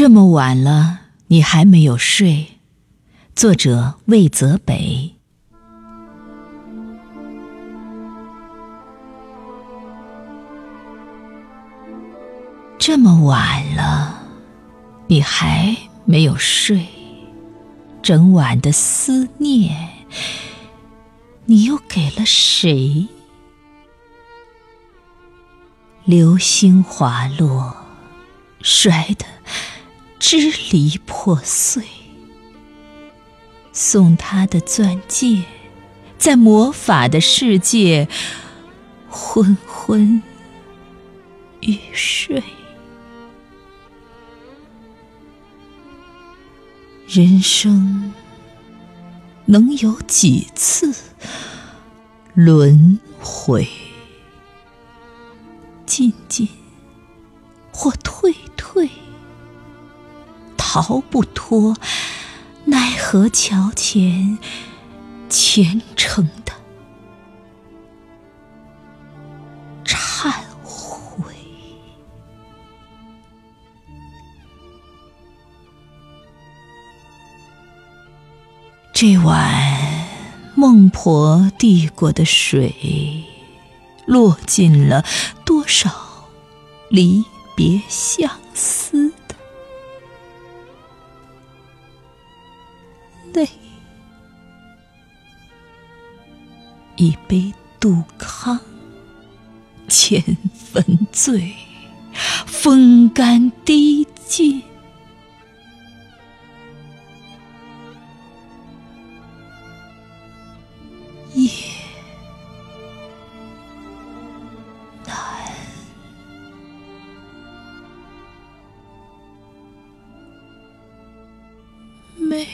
这么晚了，你还没有睡。作者魏泽北。这么晚了，你还没有睡。整晚的思念，你又给了谁？流星滑落，摔得。支离破碎，送他的钻戒，在魔法的世界昏昏欲睡。人生能有几次轮回？进进或退。逃不脱，奈何桥前虔诚的忏悔。这碗孟婆递过的水，落进了多少离别相思？泪，一杯杜康，千分醉，风干滴尽，夜难寐。